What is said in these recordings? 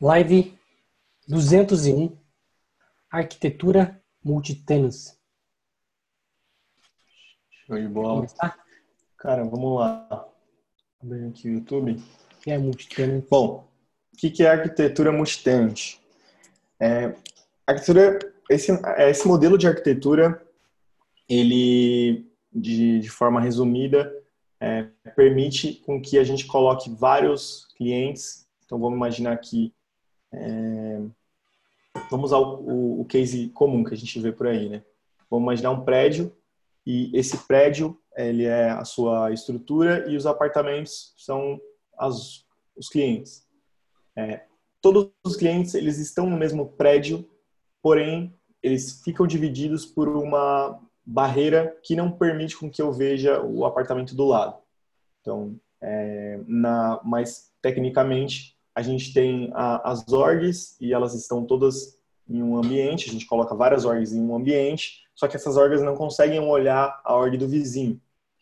Live 201, Arquitetura Multitenus. Show de bola. Cara, vamos lá. Abrir aqui o YouTube. O que é multitenant? Bom, o que é arquitetura multitenant? É, arquitetura, esse, esse modelo de arquitetura, ele, de, de forma resumida, é, permite com que a gente coloque vários clientes. Então, vamos imaginar aqui é, vamos usar o, o, case comum que a gente vê por aí, né? Vamos imaginar um prédio e esse prédio ele é a sua estrutura e os apartamentos são as, os clientes. É, todos os clientes eles estão no mesmo prédio, porém eles ficam divididos por uma barreira que não permite com que eu veja o apartamento do lado. Então, é, na, mais tecnicamente, a gente tem a, as orgs e elas estão todas em um ambiente, a gente coloca várias orgs em um ambiente, só que essas orgs não conseguem olhar a org do vizinho.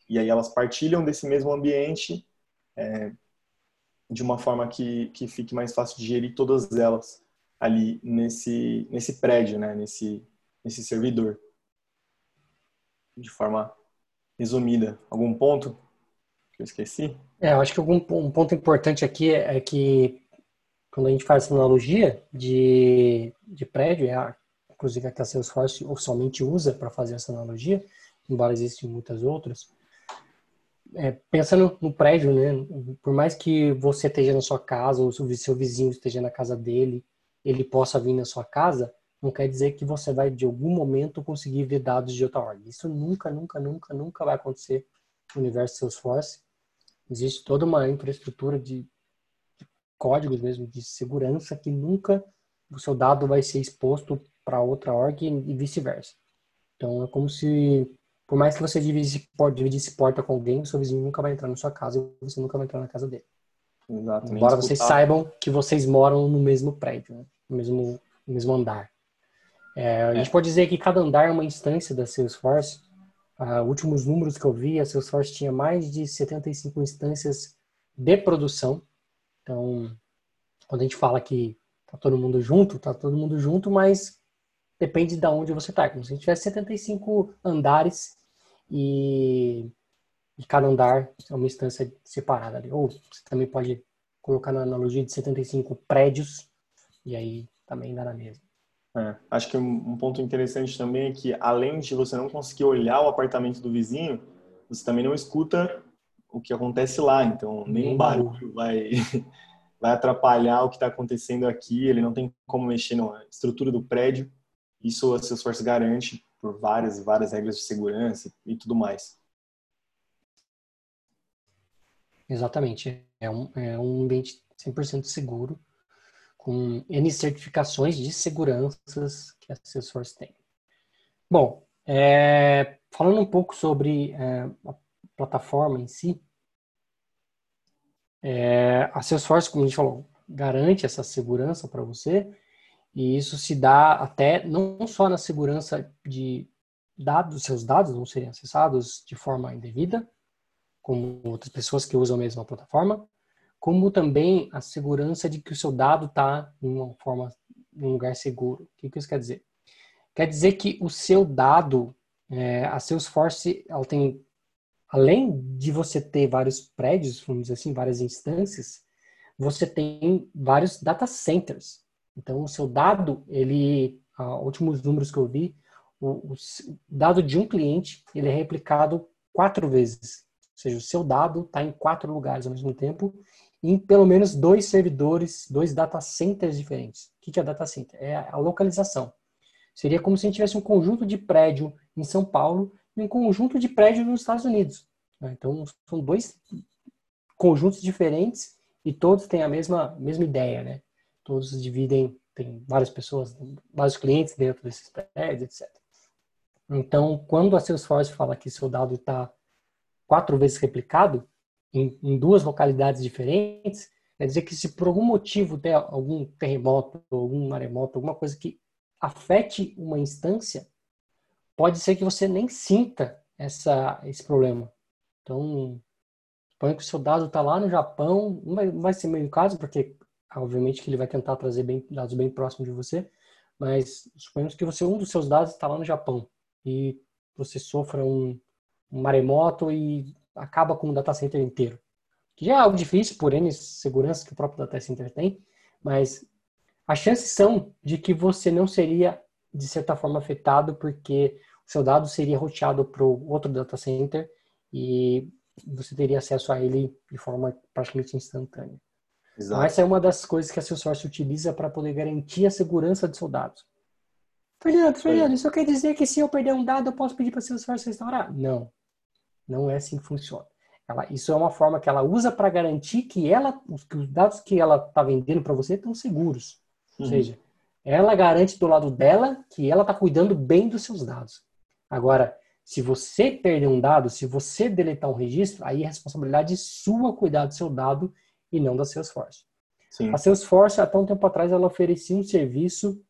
E aí elas partilham desse mesmo ambiente é, de uma forma que, que fique mais fácil de gerir todas elas ali nesse, nesse prédio, né? nesse, nesse servidor. De forma resumida. Algum ponto que eu esqueci? É, eu acho que algum, um ponto importante aqui é, é que quando a gente faz essa analogia de, de prédio, é a, inclusive a que a Salesforce somente usa para fazer essa analogia, embora existam muitas outras, é, pensando no prédio, né? Por mais que você esteja na sua casa ou o seu vizinho esteja na casa dele, ele possa vir na sua casa, não quer dizer que você vai de algum momento conseguir ver dados de outra ordem. Isso nunca, nunca, nunca, nunca vai acontecer no universo Salesforce. Existe toda uma infraestrutura de códigos mesmo de segurança que nunca o seu dado vai ser exposto para outra org e vice-versa. Então é como se, por mais que você dividisse, dividisse porta com alguém, o seu vizinho nunca vai entrar na sua casa e você nunca vai entrar na casa dele. Exatamente. Embora vocês saibam que vocês moram no mesmo prédio, né? no, mesmo, no mesmo andar. É, a gente é. pode dizer que cada andar é uma instância da Salesforce. Uh, últimos números que eu vi, a Salesforce tinha mais de 75 instâncias de produção então, quando a gente fala que tá todo mundo junto, tá todo mundo junto, mas depende de onde você tá. Como se a gente tivesse 75 andares e, e cada andar é uma instância separada ali. Ou você também pode colocar na analogia de 75 prédios e aí também dá na mesma. É, acho que um ponto interessante também é que, além de você não conseguir olhar o apartamento do vizinho, você também não escuta o que acontece lá. Então, nenhum barulho vai, vai atrapalhar o que está acontecendo aqui. Ele não tem como mexer na estrutura do prédio. Isso a Salesforce garante por várias e várias regras de segurança e tudo mais. Exatamente. É um, é um ambiente 100% seguro, com N certificações de seguranças que a Salesforce tem. Bom, é, falando um pouco sobre é, a plataforma em si, é, a Salesforce, como a gente falou, garante essa segurança para você e isso se dá até não só na segurança de dados, seus dados não serem acessados de forma indevida, como outras pessoas que usam a mesma plataforma, como também a segurança de que o seu dado está em uma forma, em um lugar seguro. O que, isso quer dizer? Quer dizer que o seu dado, é, a Salesforce, ela tem além de você ter vários prédios, vamos dizer assim, várias instâncias, você tem vários data centers. Então, o seu dado, ele, uh, últimos números que eu vi, o, o, dado de um cliente, ele é replicado quatro vezes. Ou seja, o seu dado está em quatro lugares ao mesmo tempo, em pelo menos dois servidores, dois data centers diferentes. O que é data center? É a localização. Seria como se a gente tivesse um conjunto de prédio em São Paulo e um conjunto de prédios nos Estados Unidos. Né? Então, são dois conjuntos diferentes e todos têm a mesma, mesma ideia, né? Todos dividem, tem várias pessoas, vários clientes dentro desses prédios, etc. Então, quando a Salesforce fala que seu dado está quatro vezes replicado em, em, duas localidades diferentes, quer dizer que se por algum motivo der algum terremoto, algum maremoto, alguma coisa que afete uma instância, pode ser que você nem sinta essa, esse problema. Então, suponha que o seu dado está lá no Japão, não vai, não vai ser meio caso, porque obviamente que ele vai tentar trazer bem, dados bem próximos de você, mas suponhamos que você um dos seus dados está lá no Japão e você sofra um, um maremoto e acaba com o data center inteiro. Que já é algo difícil por N segurança que o próprio data center tem, mas as chances são de que você não seria, de certa forma, afetado porque seu dado seria roteado para o outro data center e você teria acesso a ele de forma praticamente instantânea. Exato. Então, essa é uma das coisas que a Salesforce utiliza para poder garantir a segurança de seus dados. Fernando, Fernando, isso quer dizer que se eu perder um dado, eu posso pedir para a Salesforce restaurar? Não. Não é assim que funciona. Ela, isso é uma forma que ela usa para garantir que, ela, os, que os dados que ela está vendendo para você estão seguros. Uhum. Ou seja, ela garante do lado dela que ela está cuidando bem dos seus dados. Agora, se você perder um dado, se você deletar um registro, aí é responsabilidade sua cuidar do seu dado e não da Salesforce. Sim. A Salesforce, até um tempo atrás, ela oferecia um serviço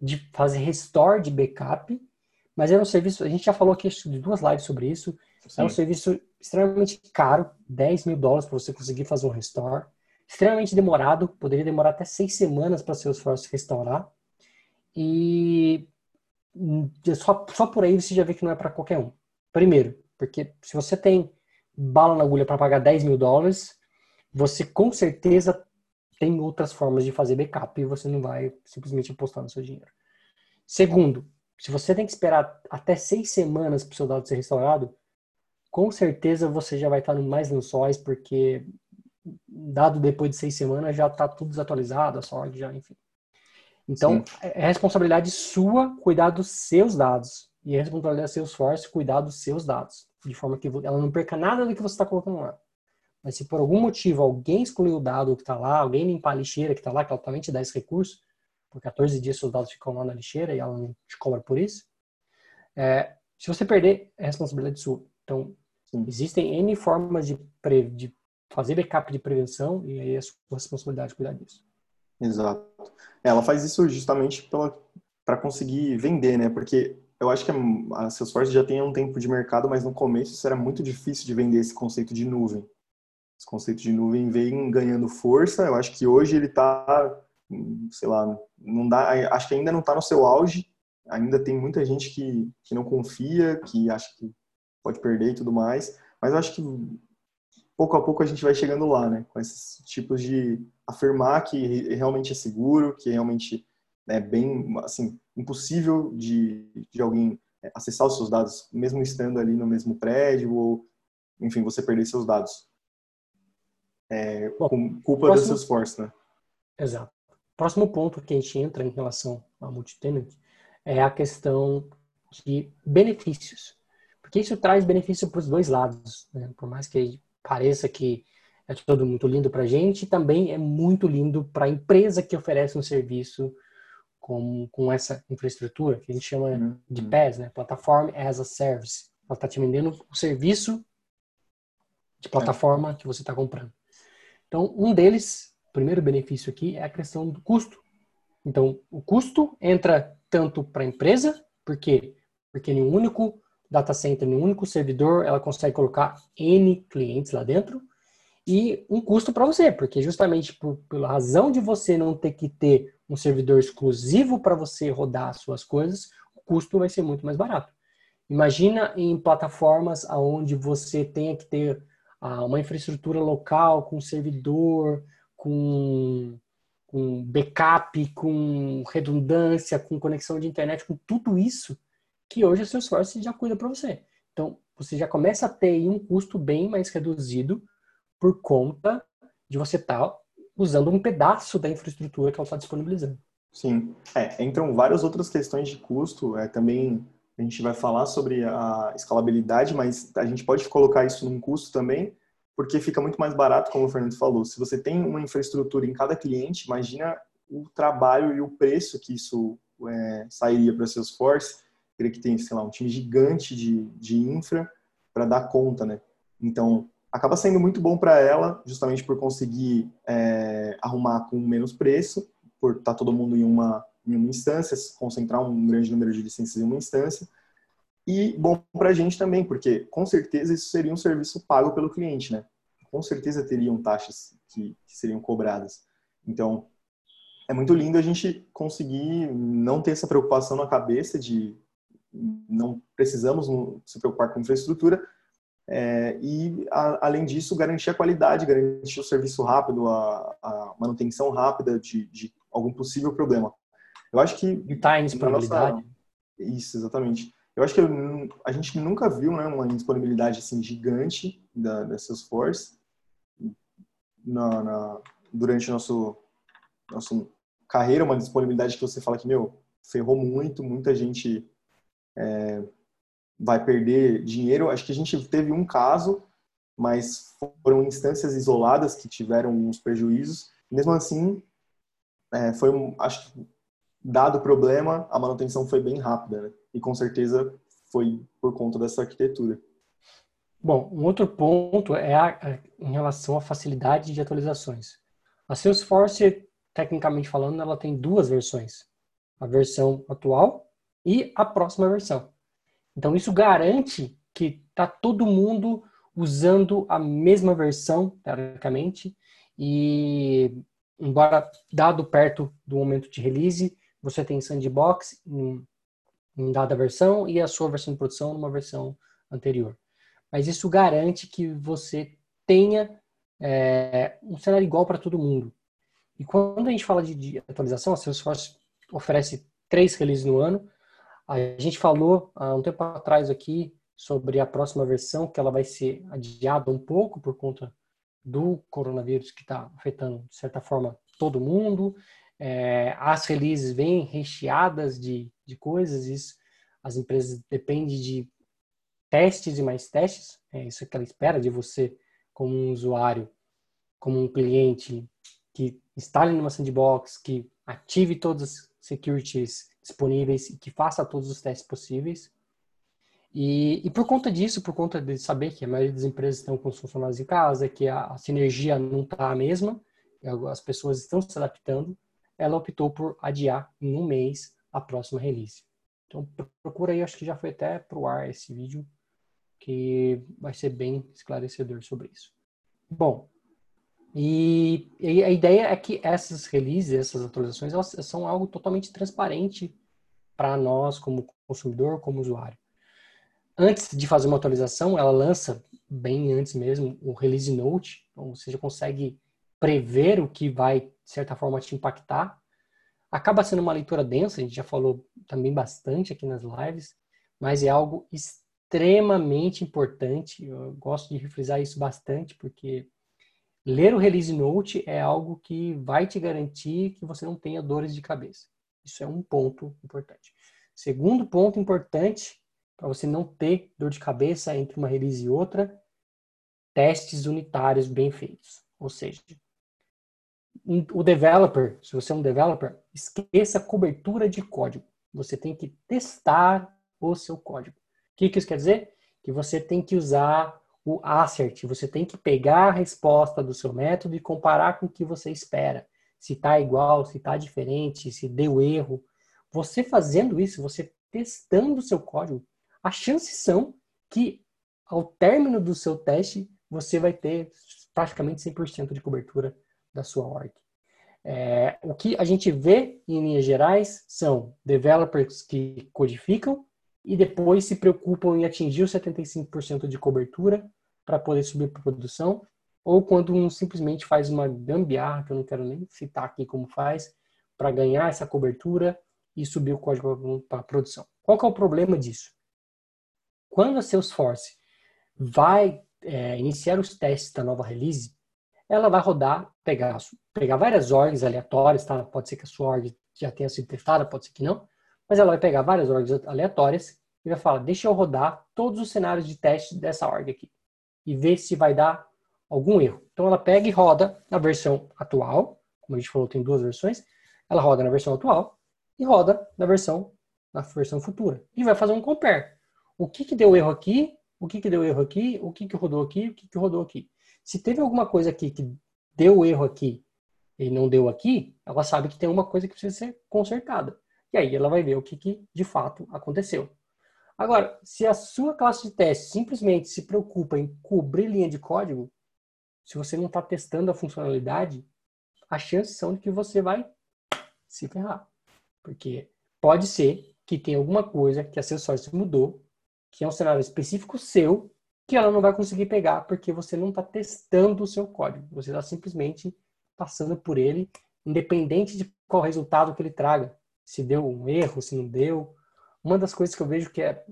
de fazer restore de backup, mas era um serviço, a gente já falou aqui de duas lives sobre isso, Sim. é um serviço extremamente caro, 10 mil dólares para você conseguir fazer um restore, extremamente demorado, poderia demorar até seis semanas para a Salesforce restaurar, e só, só por aí você já vê que não é para qualquer um. Primeiro, porque se você tem bala na agulha para pagar 10 mil dólares, você com certeza tem outras formas de fazer backup e você não vai simplesmente apostar no seu dinheiro. Segundo, se você tem que esperar até seis semanas para o seu dado ser restaurado, com certeza você já vai estar no mais lençóis, porque dado depois de seis semanas já está tudo desatualizado, a sorte já, enfim. Então, Sim. é responsabilidade sua cuidar dos seus dados. E é responsabilidade da Salesforce cuidar dos seus dados. De forma que ela não perca nada do que você está colocando lá. Mas se por algum motivo alguém excluiu o dado que está lá, alguém limpar a lixeira que está lá, que ela também te dá esse recurso, por 14 dias seus dados ficam lá na lixeira e ela não te cobra por isso, é, se você perder, é responsabilidade sua. Então, Sim. existem N formas de, pre, de fazer backup de prevenção e aí é sua responsabilidade cuidar disso. Exato. Ela faz isso justamente para conseguir vender, né? Porque eu acho que a Salesforce já tem um tempo de mercado, mas no começo isso era muito difícil de vender esse conceito de nuvem. Esse conceito de nuvem vem ganhando força. Eu acho que hoje ele está, sei lá, não dá, acho que ainda não está no seu auge. Ainda tem muita gente que, que não confia, que acha que pode perder e tudo mais. Mas eu acho que pouco a pouco a gente vai chegando lá, né? Com esses tipos de afirmar que realmente é seguro, que realmente é bem, assim, impossível de, de alguém acessar os seus dados, mesmo estando ali no mesmo prédio ou, enfim, você perder seus dados é, Bom, com culpa próximo, do Salesforce, né? Exato. Próximo ponto que a gente entra em relação a multitenant é a questão de benefícios. Porque isso traz benefício para os dois lados. Né? Por mais que pareça que é tudo muito lindo para a gente, também é muito lindo para a empresa que oferece um serviço com, com essa infraestrutura, que a gente chama uhum. de PaaS, né? Platform as a Service. Ela está te vendendo o serviço de plataforma é. que você está comprando. Então, um deles, o primeiro benefício aqui, é a questão do custo. Então, o custo entra tanto para a empresa, por quê? Porque em um único data center, em um único servidor, ela consegue colocar N clientes lá dentro, e um custo para você, porque justamente por, pela razão de você não ter que ter um servidor exclusivo para você rodar as suas coisas, o custo vai ser muito mais barato. Imagina em plataformas onde você tenha que ter uma infraestrutura local, com servidor, com, com backup, com redundância, com conexão de internet, com tudo isso que hoje o Salesforce já cuida para você. Então, você já começa a ter um custo bem mais reduzido por conta de você estar tá usando um pedaço da infraestrutura que ela está disponibilizando. Sim, é, entram várias outras questões de custo, é, também a gente vai falar sobre a escalabilidade, mas a gente pode colocar isso num custo também, porque fica muito mais barato, como o Fernando falou. Se você tem uma infraestrutura em cada cliente, imagina o trabalho e o preço que isso é, sairia para Salesforce. Creio que tem, sei lá, um time gigante de, de infra para dar conta, né? Então, acaba sendo muito bom para ela, justamente por conseguir é, arrumar com menos preço, por estar tá todo mundo em uma, em uma instância, concentrar um grande número de licenças em uma instância e bom para a gente também, porque com certeza isso seria um serviço pago pelo cliente, né? Com certeza teriam taxas que, que seriam cobradas. Então, é muito lindo a gente conseguir não ter essa preocupação na cabeça de não precisamos se preocupar com infraestrutura é, e, a, além disso, garantir a qualidade, garantir o serviço rápido, a, a manutenção rápida de, de, algum possível problema. Eu acho que... Em disponibilidade. Nossa... Isso, exatamente. Eu acho que a gente nunca viu né, uma disponibilidade assim, gigante da, da Salesforce na, na, durante nosso nossa carreira, uma disponibilidade que você fala que, meu, ferrou muito, muita gente é, vai perder dinheiro. Acho que a gente teve um caso, mas foram instâncias isoladas que tiveram uns prejuízos. Mesmo assim, é, foi um, acho que dado o problema, a manutenção foi bem rápida, né? E com certeza foi por conta dessa arquitetura. Bom, um outro ponto é a, a, em relação à facilidade de atualizações. A Salesforce tecnicamente falando, ela tem duas versões: a versão atual e a próxima versão. Então, isso garante que está todo mundo usando a mesma versão, teoricamente, e embora dado perto do momento de release, você tem sandbox em, em dada versão e a sua versão de produção numa versão anterior. Mas isso garante que você tenha é, um cenário igual para todo mundo. E quando a gente fala de, de atualização, a Salesforce oferece três releases no ano. A gente falou há um tempo atrás aqui sobre a próxima versão, que ela vai ser adiada um pouco por conta do coronavírus que está afetando, de certa forma, todo mundo. É, as releases vêm recheadas de, de coisas, isso, as empresas dependem de testes e mais testes, é isso que ela espera de você como um usuário, como um cliente que instale numa sandbox, que ative todas as securities disponíveis e que faça todos os testes possíveis. E, e, por conta disso, por conta de saber que a maioria das empresas estão com os funcionários em casa, que a, a sinergia não está a mesma, as pessoas estão se adaptando, ela optou por adiar em um mês a próxima release. Então procura aí, acho que já foi até para o ar esse vídeo, que vai ser bem esclarecedor sobre isso. Bom, e, e, a ideia é que essas releases, essas atualizações, elas são algo totalmente transparente para nós como consumidor, como usuário. Antes de fazer uma atualização, ela lança bem antes mesmo o release note, então você já consegue prever o que vai de certa forma te impactar. Acaba sendo uma leitura densa, a gente já falou também bastante aqui nas lives, mas é algo extremamente importante. Eu gosto de refrisar isso bastante porque Ler o release note é algo que vai te garantir que você não tenha dores de cabeça. Isso é um ponto importante. Segundo ponto importante para você não ter dor de cabeça entre uma release e outra, testes unitários bem feitos. Ou seja, o developer, se você é um developer, esqueça a cobertura de código. Você tem que testar o seu código. O que isso quer dizer? Que você tem que usar o assert. Você tem que pegar a resposta do seu método e comparar com o que você espera. Se está igual, se está diferente, se deu erro. Você fazendo isso, você testando o seu código, as chances são que ao término do seu teste, você vai ter praticamente 100% de cobertura da sua org. É, o que a gente vê em linhas gerais são developers que codificam e depois se preocupam em atingir os 75% de cobertura para poder subir para produção, ou quando um simplesmente faz uma gambiarra, que eu não quero nem citar aqui como faz, para ganhar essa cobertura e subir o código para produção. Qual que é o problema disso? Quando a Salesforce vai é, iniciar os testes da nova release, ela vai rodar, pegar, pegar várias orgs aleatórias, tá? Pode ser que a sua org já tenha sido testada, pode ser que não, mas ela vai pegar várias orgs aleatórias e vai falar, deixa eu rodar todos os cenários de teste dessa org aqui e ver se vai dar algum erro. Então ela pega e roda na versão atual, como a gente falou, tem duas versões, ela roda na versão atual e roda na versão na versão futura. E vai fazer um compare. O que, que deu erro aqui? O que, que deu erro aqui? O que, que rodou aqui? O que, que rodou aqui? Se teve alguma coisa aqui que deu erro aqui e não deu aqui, ela sabe que tem uma coisa que precisa ser consertada. E aí ela vai ver o que, que de fato aconteceu. Agora, se a sua classe de teste simplesmente se preocupa em cobrir linha de código, se você não está testando a funcionalidade, as chances são de que você vai se ferrar. Porque pode ser que tenha alguma coisa que a Salesforce mudou, que é um cenário específico seu, que ela não vai conseguir pegar porque você não está testando o seu código. Você está simplesmente passando por ele, independente de qual resultado que ele traga. Se deu um erro, se não deu. Uma das coisas que eu vejo que é,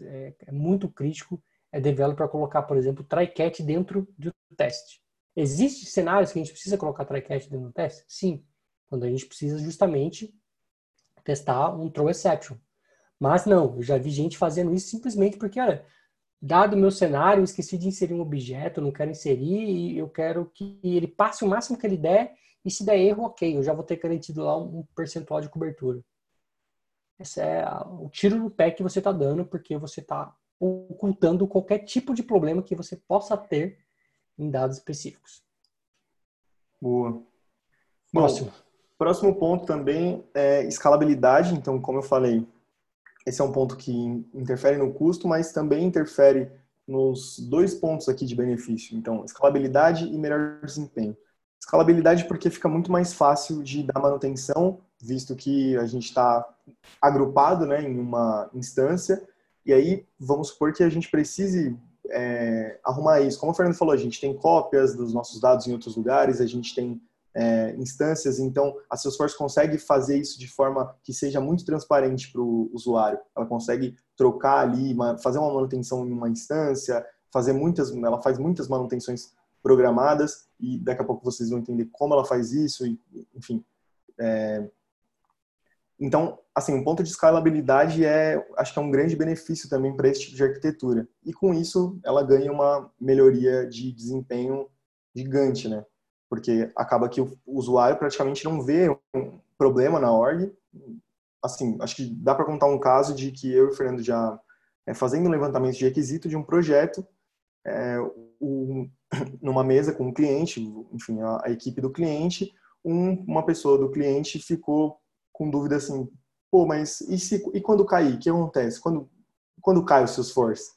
é, é muito crítico é developer colocar, por exemplo, try-catch dentro do teste. Existem cenários que a gente precisa colocar try-catch dentro do teste? Sim. Quando a gente precisa justamente testar um throw exception. Mas não, eu já vi gente fazendo isso simplesmente porque, olha, dado o meu cenário, eu esqueci de inserir um objeto, não quero inserir e eu quero que ele passe o máximo que ele der e se der erro, ok, eu já vou ter garantido lá um percentual de cobertura. Esse é o tiro no pé que você está dando porque você está ocultando qualquer tipo de problema que você possa ter em dados específicos. Boa. Próximo. Bom, próximo ponto também é escalabilidade. Então, como eu falei, esse é um ponto que interfere no custo, mas também interfere nos dois pontos aqui de benefício. Então, escalabilidade e melhor desempenho. Escalabilidade porque fica muito mais fácil de dar manutenção, visto que a gente está agrupado né, em uma instância, e aí vamos supor que a gente precise é, arrumar isso. Como o Fernando falou, a gente tem cópias dos nossos dados em outros lugares, a gente tem é, instâncias, então a Salesforce consegue fazer isso de forma que seja muito transparente para o usuário. Ela consegue trocar ali, fazer uma manutenção em uma instância, fazer muitas, ela faz muitas manutenções programadas e daqui a pouco vocês vão entender como ela faz isso, e, enfim. É... Então, assim, um ponto de escalabilidade é, acho que é um grande benefício também para esse tipo de arquitetura. E com isso, ela ganha uma melhoria de desempenho gigante, né? porque acaba que o usuário praticamente não vê um problema na org. Assim, acho que dá para contar um caso de que eu e o Fernando já é, fazendo um levantamento de requisito de um projeto, é, o, numa mesa com o cliente, enfim, a, a equipe do cliente, um, uma pessoa do cliente ficou com dúvida assim, pô, mas e, se, e quando cair? O que acontece? Quando, quando cai o Salesforce?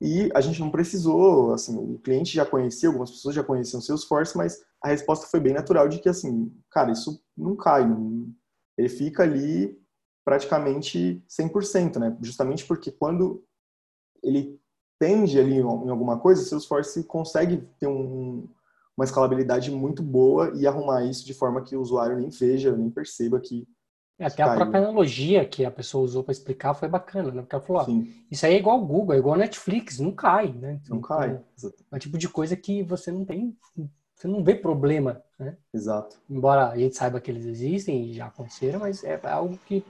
E a gente não precisou, assim, o cliente já conhecia, algumas pessoas já conheciam o Salesforce, mas a resposta foi bem natural de que, assim, cara, isso não cai, não, ele fica ali praticamente 100%, né? Justamente porque quando ele tende ali em alguma coisa, o Salesforce consegue ter um, uma escalabilidade muito boa e arrumar isso de forma que o usuário nem veja, nem perceba que é, até a própria analogia que a pessoa usou para explicar foi bacana, né? Porque ela falou, ó, isso aí é igual o Google, é igual Netflix, não cai, né? Então, não cai. É o tipo de coisa que você não tem, você não vê problema, né? Exato. Embora a gente saiba que eles existem e já aconteceram, mas é algo que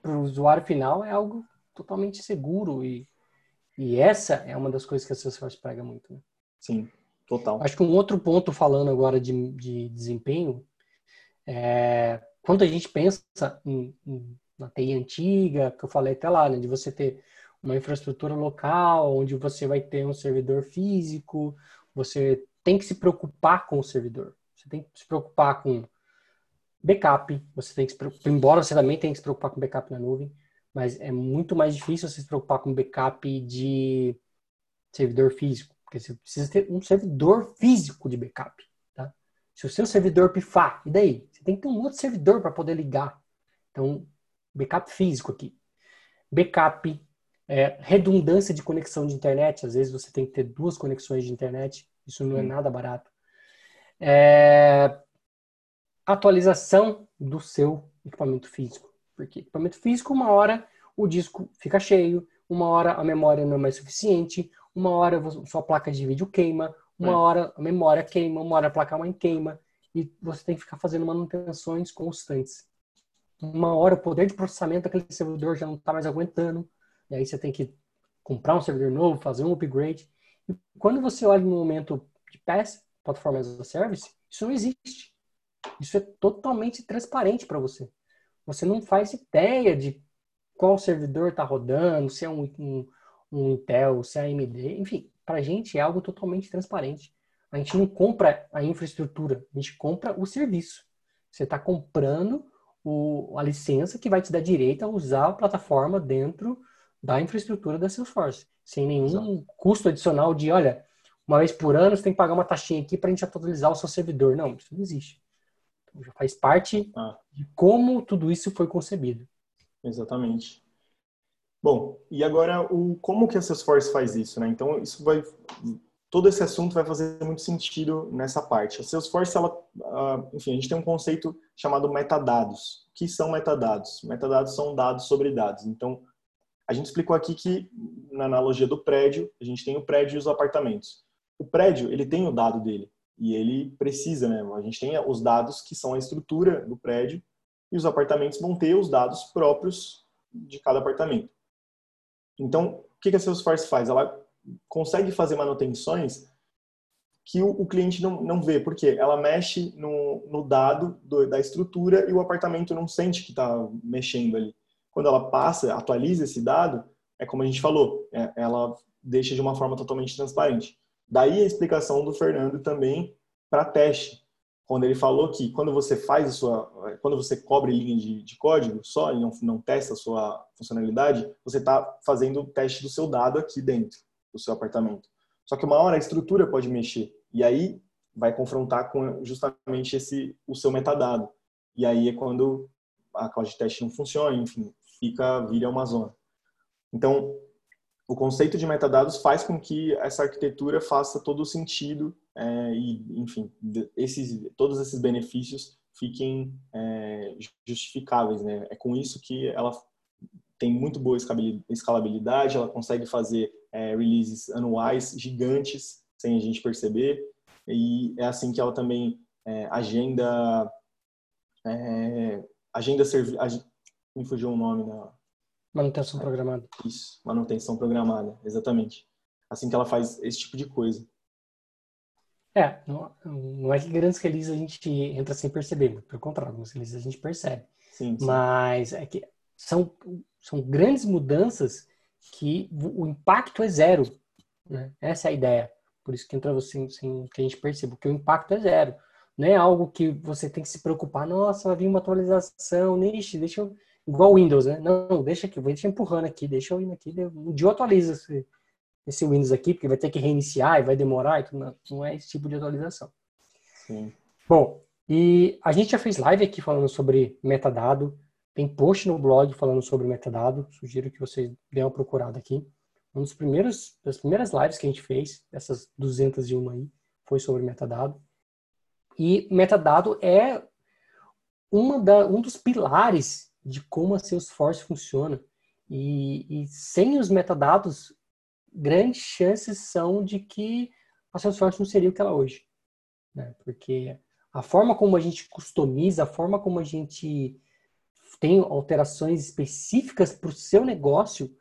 para o usuário final é algo totalmente seguro e, e essa é uma das coisas que a Salesforce prega muito, né? Sim, total. Acho que um outro ponto falando agora de, de desempenho é quando a gente pensa em, em, na TI antiga, que eu falei até lá, né, de você ter uma infraestrutura local, onde você vai ter um servidor físico, você tem que se preocupar com o servidor. Você tem que se preocupar com backup, você tem que se preocupar, embora você também tenha que se preocupar com backup na nuvem, mas é muito mais difícil você se preocupar com backup de servidor físico, porque você precisa ter um servidor físico de backup. Se o seu servidor pifar, e daí? Você tem que ter um outro servidor para poder ligar. Então, backup físico aqui. Backup, é, redundância de conexão de internet. Às vezes você tem que ter duas conexões de internet. Isso não é nada barato. É, atualização do seu equipamento físico. Porque equipamento físico, uma hora o disco fica cheio, uma hora a memória não é mais suficiente, uma hora sua placa de vídeo queima, uma é. hora a memória queima, uma hora a placa-mãe queima, e você tem que ficar fazendo manutenções constantes. Uma hora o poder de processamento daquele servidor já não está mais aguentando, e aí você tem que comprar um servidor novo, fazer um upgrade. E quando você olha no momento de PaaS, Platform as a Service, isso não existe. Isso é totalmente transparente para você. Você não faz ideia de qual servidor está rodando, se é um, um, um Intel, se é AMD, enfim para a gente é algo totalmente transparente. A gente não compra a infraestrutura, a gente compra o serviço. Você está comprando o, a licença que vai te dar direito a usar a plataforma dentro da infraestrutura da Salesforce, sem nenhum Exato. custo adicional de, olha, uma vez por ano você tem que pagar uma taxinha aqui para a gente atualizar o seu servidor. Não, isso não existe. Já faz parte ah. de como tudo isso foi concebido. Exatamente. Bom, e agora o como que a Salesforce faz isso, né? Então isso vai todo esse assunto vai fazer muito sentido nessa parte. A Salesforce, ela, ah, enfim, a gente tem um conceito chamado metadados. O que são metadados? Metadados são dados sobre dados. Então, a gente explicou aqui que na analogia do prédio, a gente tem o prédio e os apartamentos. O prédio, ele tem o dado dele e ele precisa, né? A gente tem os dados que são a estrutura do prédio e os apartamentos vão ter os dados próprios de cada apartamento. Então, o que a Salesforce faz? Ela consegue fazer manutenções que o, cliente não, não vê, porque ela mexe no, no dado do, da estrutura e o apartamento não sente que está mexendo ali. Quando ela passa, atualiza esse dado, é como a gente falou, é, ela deixa de uma forma totalmente transparente. Daí a explicação do Fernando também para teste, quando ele falou que quando você faz a sua, quando você cobre linha de, de código só e não, não testa a sua funcionalidade, você está fazendo o teste do seu dado aqui dentro do seu apartamento. Só que uma hora a estrutura pode mexer e aí vai confrontar com justamente esse o seu metadado. E aí é quando a cloud de teste não funciona, enfim, fica vira uma zona. Então, o conceito de metadados faz com que essa arquitetura faça todo o sentido é, e, enfim, esses, todos esses benefícios fiquem é, justificáveis, né? É com isso que ela tem muito boa escalabilidade, ela consegue fazer é, releases anuais gigantes sem a gente perceber e é assim que ela também é, agenda é, agenda servi me fugiu o nome da manutenção programada isso manutenção programada exatamente assim que ela faz esse tipo de coisa é não, não é que grandes releases a gente entra sem perceber pelo contrário alguns releases a gente percebe sim, sim. mas é que são são grandes mudanças que o impacto é zero. Né? Essa é a ideia. Por isso que entra assim, assim, que a gente percebe que o impacto é zero. Não é algo que você tem que se preocupar, nossa, vai vir uma atualização, deixa, deixa eu... Igual Windows, né? Não, deixa aqui, vou empurrando aqui, deixa eu ir aqui. Um dia eu atualizo esse, esse Windows aqui, porque vai ter que reiniciar e vai demorar e tudo. Não, não é esse tipo de atualização. Sim. Bom, e a gente já fez live aqui falando sobre metadado. Tem post no blog falando sobre metadado. Sugiro que vocês dêem uma procurada aqui. Um dos primeiros, das primeiras lives que a gente fez, essas 201 aí, foi sobre metadado. E metadado é uma da, um dos pilares de como a Salesforce funciona. E, e sem os metadados, grandes chances são de que a Salesforce não seria o que ela é hoje. Né? Porque a forma como a gente customiza, a forma como a gente tem alterações específicas para o seu negócio,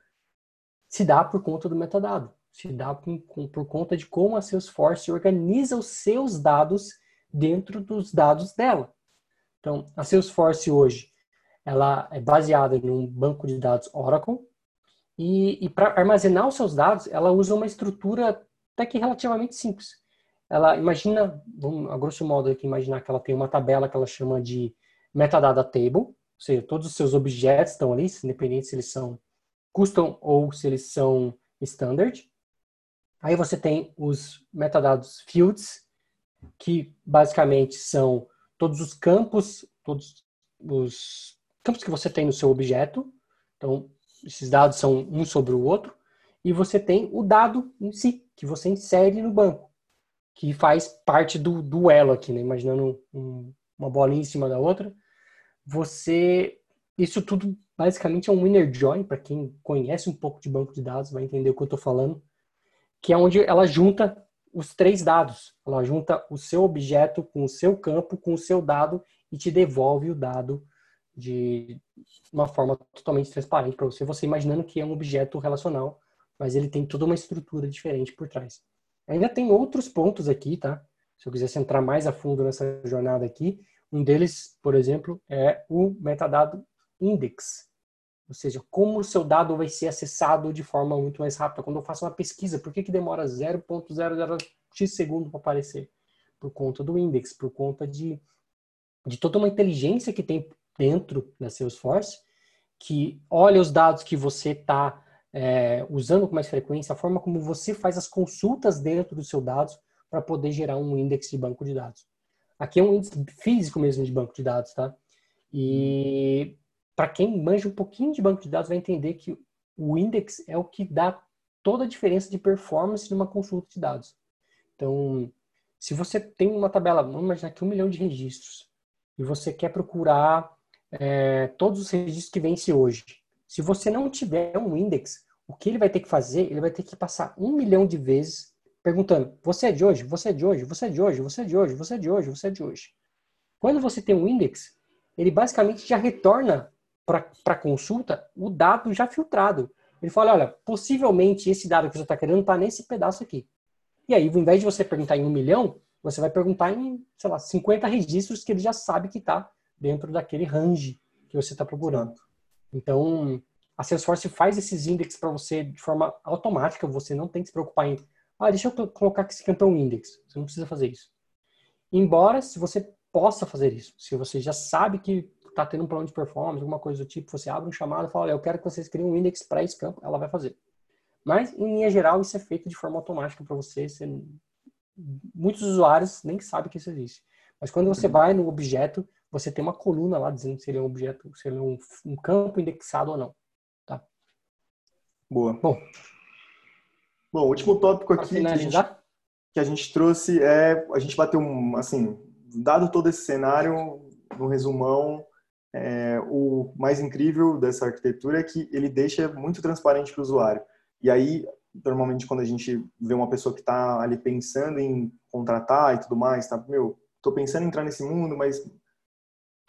se dá por conta do metadado. Se dá por, por conta de como a Salesforce organiza os seus dados dentro dos dados dela. Então, a Salesforce hoje, ela é baseada num banco de dados Oracle e, e para armazenar os seus dados, ela usa uma estrutura até que relativamente simples. Ela imagina, vamos a grosso modo aqui imaginar que ela tem uma tabela que ela chama de metadata table, ou seja, todos os seus objetos estão ali, independente se eles são custom ou se eles são standard. Aí você tem os metadados fields, que basicamente são todos os campos, todos os campos que você tem no seu objeto. Então, esses dados são um sobre o outro. E você tem o dado em si, que você insere no banco, que faz parte do duelo aqui, né? Imaginando um, uma bolinha em cima da outra você. Isso tudo basicamente é um inner join, para quem conhece um pouco de banco de dados vai entender o que eu estou falando, que é onde ela junta os três dados. Ela junta o seu objeto com o seu campo, com o seu dado e te devolve o dado de uma forma totalmente transparente para você, você imaginando que é um objeto relacional, mas ele tem toda uma estrutura diferente por trás. Ainda tem outros pontos aqui, tá? Se eu quisesse entrar mais a fundo nessa jornada aqui, um deles, por exemplo, é o metadado index, ou seja, como o seu dado vai ser acessado de forma muito mais rápida. Quando eu faço uma pesquisa, por que, que demora 0.00x segundo para aparecer? Por conta do index, por conta de, de toda uma inteligência que tem dentro da Salesforce, que olha os dados que você está é, usando com mais frequência, a forma como você faz as consultas dentro dos seus dados para poder gerar um index de banco de dados. Aqui é um índice físico mesmo de banco de dados, tá? E para quem manja um pouquinho de banco de dados vai entender que o index é o que dá toda a diferença de performance numa consulta de dados. Então, se você tem uma tabela, vamos imaginar aqui um milhão de registros, e você quer procurar é, todos os registros que vence hoje. Se você não tiver um index, o que ele vai ter que fazer? Ele vai ter que passar um milhão de vezes perguntando: você é de hoje? Você é de hoje? Você é de hoje? Você é de hoje? Você é de hoje? Você é de hoje? Quando você tem um index, ele basicamente já retorna para consulta o dado já filtrado. Ele fala: olha, possivelmente esse dado que você está querendo está nesse pedaço aqui. E aí, ao invés de você perguntar em um milhão, você vai perguntar em, sei lá, 50 registros que ele já sabe que está dentro daquele range que você está procurando. Então, a Salesforce faz esses índices para você de forma automática, você não tem que se preocupar em, ah, deixa eu colocar esse campo é um index. Você não precisa fazer isso. Embora, se você possa fazer isso, se você já sabe que está tendo um plano de performance, alguma coisa do tipo, você abre um chamado e fala, olha, eu quero que vocês criem um index para esse campo, ela vai fazer. Mas, em linha geral, isso é feito de forma automática para você. você. Muitos usuários nem sabem que isso existe. Mas quando você uhum. vai no objeto, você tem uma coluna lá dizendo se ele é um objeto, se ele é um, um campo indexado ou não. Tá? Boa. Bom, Bom, o último tópico aqui que a, gente, que a, gente, trouxe é a gente bateu um, assim, dado todo esse cenário, no resumão, é, o mais incrível dessa arquitetura é que ele deixa muito transparente para o usuário. E aí, normalmente, quando a gente vê uma pessoa que está ali pensando em contratar e tudo mais, tá, meu, tô pensando em entrar nesse mundo, mas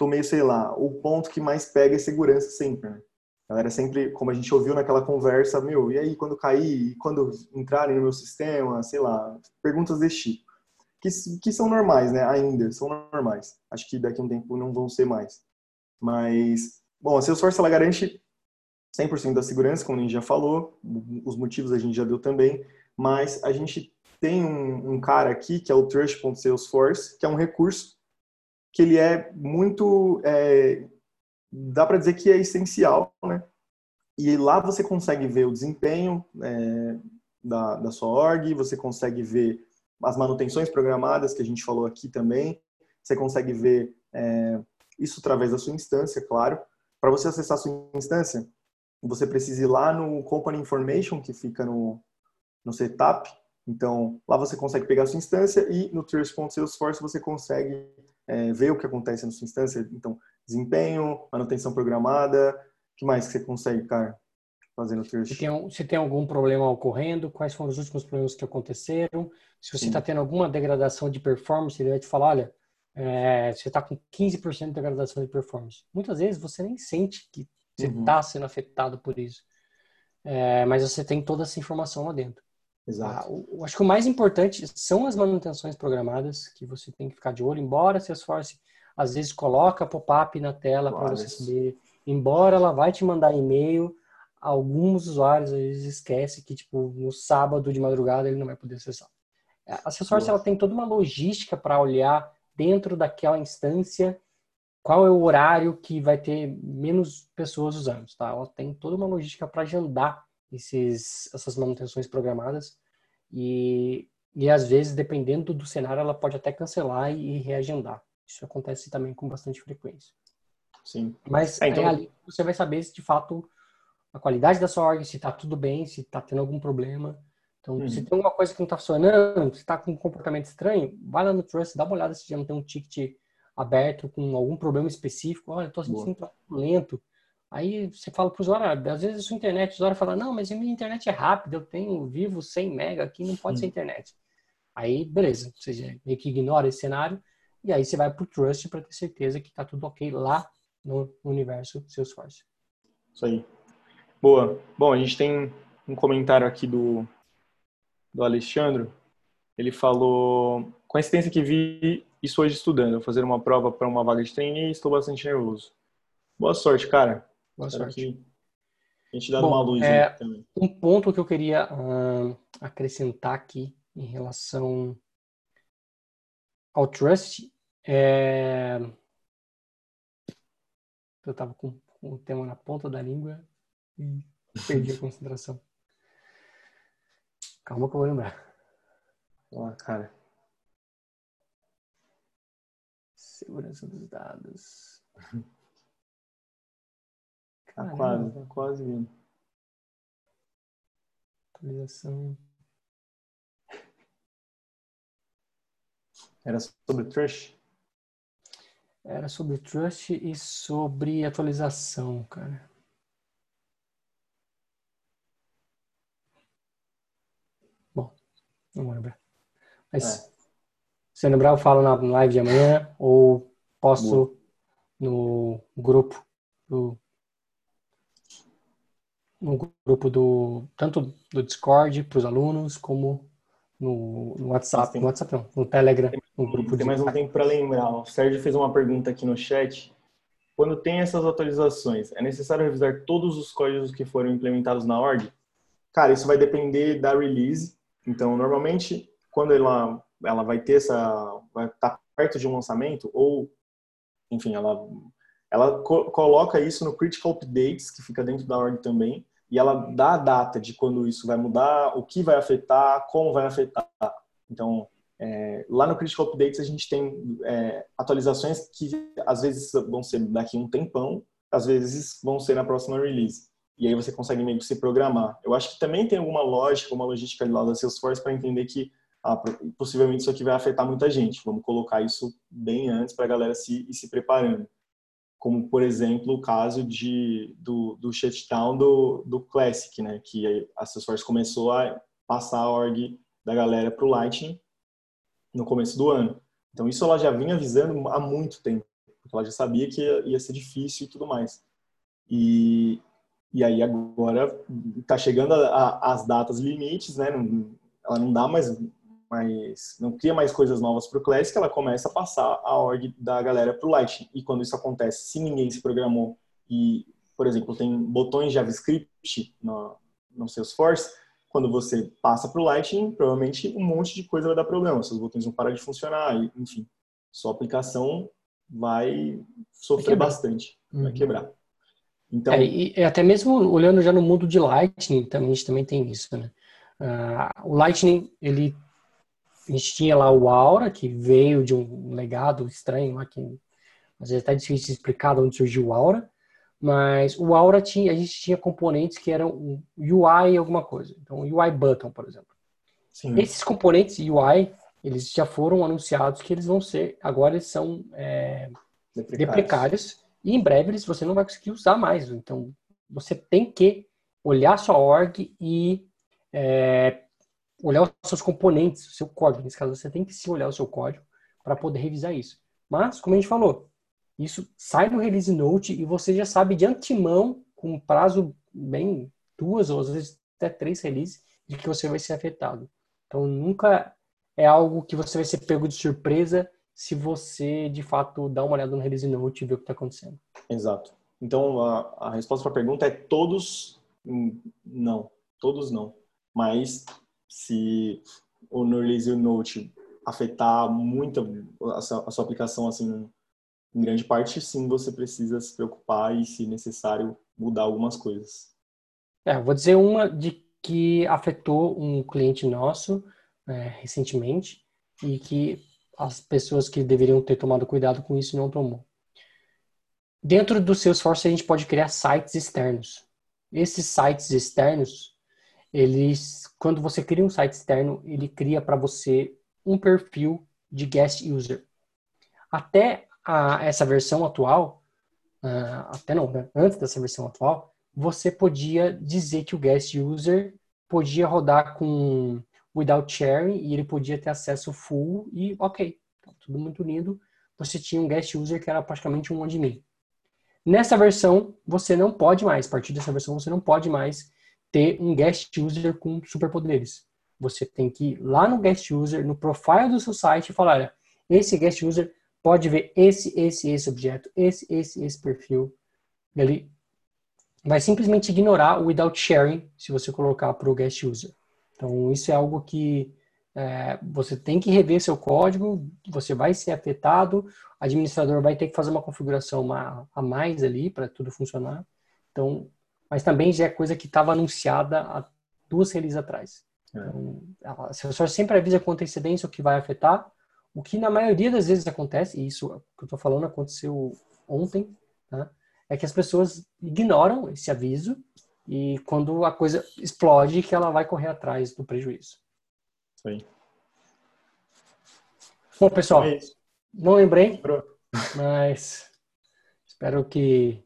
tô meio, sei lá, o ponto que mais pega é segurança sempre, né? A galera sempre, como a gente ouviu naquela conversa, meu, e aí quando cair, quando entrarem no meu sistema, sei lá, perguntas desse tipo. Que, que são normais, né? Ainda são normais. Acho que daqui a um tempo não vão ser mais. Mas, bom, a Salesforce ela garante 100% da segurança, como a gente já falou, os motivos a gente já deu também, mas a gente tem um, um cara aqui que é o Trust.salesforce, que é um recurso que ele é muito é, dá para dizer que é essencial, né? E lá você consegue ver o desempenho é, da, da sua org, você consegue ver as manutenções programadas que a gente falou aqui também, você consegue ver é, isso através da sua instância, claro. Para você acessar a sua instância, você precisa ir lá no Company Information, que fica no, no setup. Então, lá você consegue pegar a sua instância e no Salesforce você consegue é, ver o que acontece na sua instância. Então, desempenho, manutenção programada. O que mais que você consegue, cara, fazer no Trish? Se tem, se tem algum problema ocorrendo, quais foram os últimos problemas que aconteceram. Se você está tendo alguma degradação de performance, ele vai te falar, olha, é, você está com 15% de degradação de performance. Muitas vezes você nem sente que você está uhum. sendo afetado por isso. É, mas você tem toda essa informação lá dentro. Exato. Ah, o, acho que o mais importante são as manutenções programadas que você tem que ficar de olho, embora Salesforce às vezes coloca pop-up na tela para você saber. Embora ela vai te mandar e-mail, alguns usuários às vezes esquecem que tipo no sábado de madrugada ele não vai poder acessar. A Salesforce ela tem toda uma logística para olhar dentro daquela instância qual é o horário que vai ter menos pessoas usando, tá? Ela tem toda uma logística para agendar esses, essas manutenções programadas e, e às vezes, dependendo do cenário, ela pode até cancelar e reagendar. Isso acontece também com bastante frequência. Sim. Mas é, então... ali você vai saber se de fato a qualidade da sua org, se está tudo bem, se está tendo algum problema. Então, uhum. se tem alguma coisa que não está funcionando, se está com um comportamento estranho, vai lá no Trust, dá uma olhada se já não tem um ticket aberto com algum problema específico. Olha, estou sentindo lento. Aí você fala para o usuário, às vezes a sua internet, o usuário fala, não, mas a minha internet é rápida, eu tenho vivo 100 mega aqui, não pode uhum. ser internet. Aí, beleza, você meio que ignora esse cenário e aí você vai para o Trust para ter certeza que está tudo ok lá no universo Salesforce. Isso aí. Boa. Bom, a gente tem um comentário aqui do, do Alexandre. Ele falou: coincidência que vi isso hoje estudando, fazer uma prova para uma vaga de trainee e estou bastante nervoso. Boa sorte, cara. Boa Espero sorte. a gente dá uma luz é, também. Um ponto que eu queria uh, acrescentar aqui em relação ao trust é... Eu estava com, o tema na ponta da língua e perdi a concentração. Calma que eu vou lembrar. Ó, cara. Segurança dos dados. Tá quase, tá quase vindo. Atualização. Era sobre Trust? Era sobre Trust e sobre atualização, cara. Bom, não vou lembrar. Mas é. se eu lembrar, eu falo na live de amanhã ou posto Boa. no grupo do no grupo do tanto do Discord para os alunos como no, no WhatsApp, tem, no WhatsApp não, no Telegram, tem, no grupo tem de... mais um tempo para lembrar. O Sérgio fez uma pergunta aqui no chat. Quando tem essas atualizações, é necessário revisar todos os códigos que foram implementados na org? Cara, isso vai depender da release. Então, normalmente, quando ela, ela vai ter essa, vai estar tá perto de um lançamento ou, enfim, ela ela co coloca isso no Critical Updates, que fica dentro da org também, e ela dá a data de quando isso vai mudar, o que vai afetar, como vai afetar. Então, é, lá no Critical Updates a gente tem é, atualizações que às vezes vão ser daqui um tempão, às vezes vão ser na próxima release. E aí você consegue meio que se programar. Eu acho que também tem alguma lógica, uma logística lá da Salesforce para entender que ah, possivelmente isso aqui vai afetar muita gente. Vamos colocar isso bem antes para a galera se ir se preparando como por exemplo o caso de, do, do shutdown do, do Classic, né, que a Salesforce começou a passar a org da galera para o Lightning no começo do ano. Então isso ela já vinha avisando há muito tempo, porque ela já sabia que ia, ia ser difícil e tudo mais. E, e aí agora está chegando a, a, as datas limites, né? Ela não dá mais mais não cria mais coisas novas para o Classic, ela começa a passar a org da galera para o Lightning. E quando isso acontece, se ninguém se programou e, por exemplo, tem botões JavaScript no, no Salesforce, quando você passa para o Lightning, provavelmente um monte de coisa vai dar problema. Seus botões vão parar de funcionar, enfim. Sua aplicação vai sofrer vai bastante, uhum. vai quebrar. Então, é, e até mesmo olhando já no mundo de Lightning, também, a gente também tem isso, né? Uh, o Lightning, ele a gente tinha lá o Aura, que veio de um legado estranho lá, que às vezes é até difícil de explicar de onde surgiu o Aura, mas o Aura tinha, a gente tinha componentes que eram UI alguma coisa. Então, UI Button, por exemplo. Sim. Esses componentes UI, eles já foram anunciados que eles vão ser, agora eles são é, deprecários. e em breve eles, você não vai conseguir usar mais. Então, você tem que olhar sua org e é, olhar os seus componentes, o seu código. Nesse caso, você tem que se olhar o seu código para poder revisar isso. Mas, como a gente falou, isso sai no release note e você já sabe de antemão, com um prazo bem duas ou às vezes até três releases, de que você vai ser afetado. Então, nunca é algo que você vai ser pego de surpresa se você, de fato, dá uma olhada no release note e ver o que está acontecendo. Exato. Então, a, a resposta para a pergunta é todos hum, não. Todos não. Mas se o no Release Note afetar muito a sua, a sua aplicação assim em grande parte, sim, você precisa se preocupar e, se necessário, mudar algumas coisas. É, vou dizer uma de que afetou um cliente nosso é, recentemente e que as pessoas que deveriam ter tomado cuidado com isso não tomou. Dentro do Salesforce a gente pode criar sites externos. Esses sites externos eles, quando você cria um site externo, ele cria para você um perfil de guest user. Até a, essa versão atual, uh, até não, né? antes dessa versão atual, você podia dizer que o guest user podia rodar com without sharing e ele podia ter acesso full e ok, tá tudo muito lindo. Você tinha um guest user que era praticamente um admin. Nessa versão, você não pode mais, a partir dessa versão, você não pode mais ter um guest user com superpoderes. Você tem que ir lá no guest user, no profile do seu site e falar, olha, esse guest user pode ver esse, esse, esse objeto, esse, esse, esse perfil. Ele vai simplesmente ignorar o without sharing se você colocar para o guest user. Então, isso é algo que é, você tem que rever seu código, você vai ser afetado, o administrador vai ter que fazer uma configuração a mais ali para tudo funcionar. Então, mas também já é coisa que estava anunciada há duas releases atrás. É. Então, a Salesforce sempre avisa com antecedência o que vai afetar, O que na maioria das vezes acontece, e isso que eu estou falando aconteceu ontem, tá? é que as pessoas ignoram esse aviso e quando a coisa explode, que ela vai correr atrás do prejuízo. Aí. Bom, pessoal, é não lembrei, mas espero que,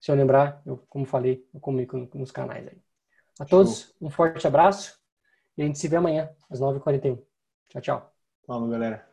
se eu lembrar, eu, como falei, eu comunico nos canais aí. A todos, um forte abraço e a gente se vê amanhã, às 9h41. Tchau, tchau. Falou, galera.